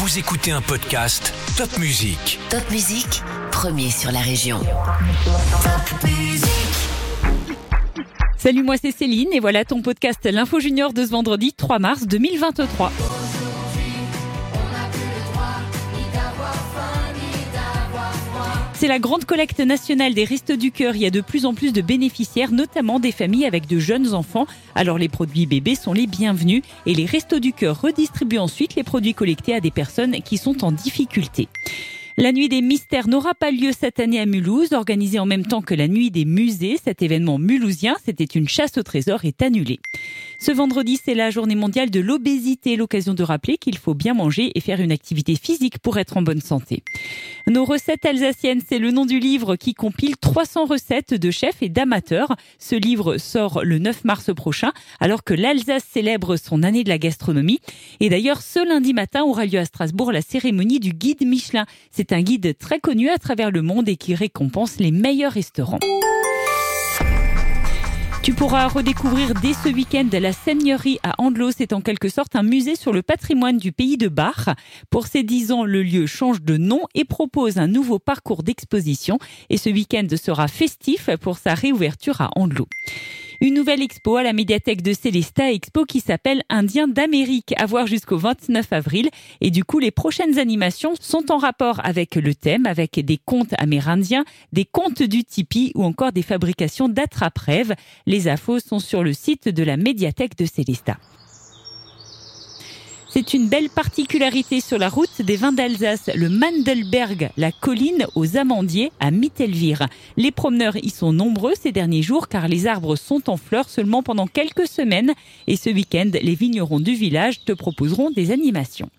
Vous écoutez un podcast Top Music. Top Musique, premier sur la région. Top Musique. Salut, moi c'est Céline et voilà ton podcast L'Info Junior de ce vendredi 3 mars 2023. C'est la grande collecte nationale des Restos du Cœur. Il y a de plus en plus de bénéficiaires, notamment des familles avec de jeunes enfants. Alors les produits bébés sont les bienvenus et les Restos du Cœur redistribuent ensuite les produits collectés à des personnes qui sont en difficulté. La nuit des mystères n'aura pas lieu cette année à Mulhouse, organisée en même temps que la nuit des musées. Cet événement mulhousien, c'était une chasse au trésor, est annulé. Ce vendredi, c'est la journée mondiale de l'obésité, l'occasion de rappeler qu'il faut bien manger et faire une activité physique pour être en bonne santé. Nos recettes alsaciennes, c'est le nom du livre qui compile 300 recettes de chefs et d'amateurs. Ce livre sort le 9 mars prochain, alors que l'Alsace célèbre son année de la gastronomie. Et d'ailleurs, ce lundi matin aura lieu à Strasbourg la cérémonie du guide Michelin. C'est un guide très connu à travers le monde et qui récompense les meilleurs restaurants. Tu pourras redécouvrir dès ce week-end la Seigneurie à Andlos. C'est en quelque sorte un musée sur le patrimoine du pays de Bach. Pour ses dix ans, le lieu change de nom et propose un nouveau parcours d'exposition. Et ce week-end sera festif pour sa réouverture à Andlos. Une nouvelle expo à la médiathèque de Célesta, expo qui s'appelle Indien d'Amérique, à voir jusqu'au 29 avril. Et du coup, les prochaines animations sont en rapport avec le thème, avec des contes amérindiens, des contes du tipi ou encore des fabrications d'attrape-rêves. Les infos sont sur le site de la médiathèque de Célesta. C'est une belle particularité sur la route des vins d'Alsace, le Mandelberg, la colline aux amandiers à Mittelvir. Les promeneurs y sont nombreux ces derniers jours car les arbres sont en fleurs seulement pendant quelques semaines et ce week-end, les vignerons du village te proposeront des animations.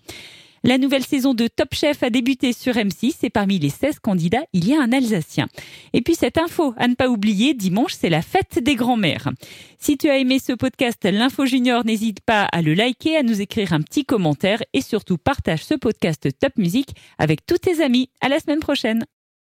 La nouvelle saison de Top Chef a débuté sur M6 et parmi les 16 candidats, il y a un Alsacien. Et puis cette info, à ne pas oublier, dimanche, c'est la fête des grands-mères. Si tu as aimé ce podcast L'Info Junior, n'hésite pas à le liker, à nous écrire un petit commentaire et surtout partage ce podcast Top Music avec tous tes amis. À la semaine prochaine.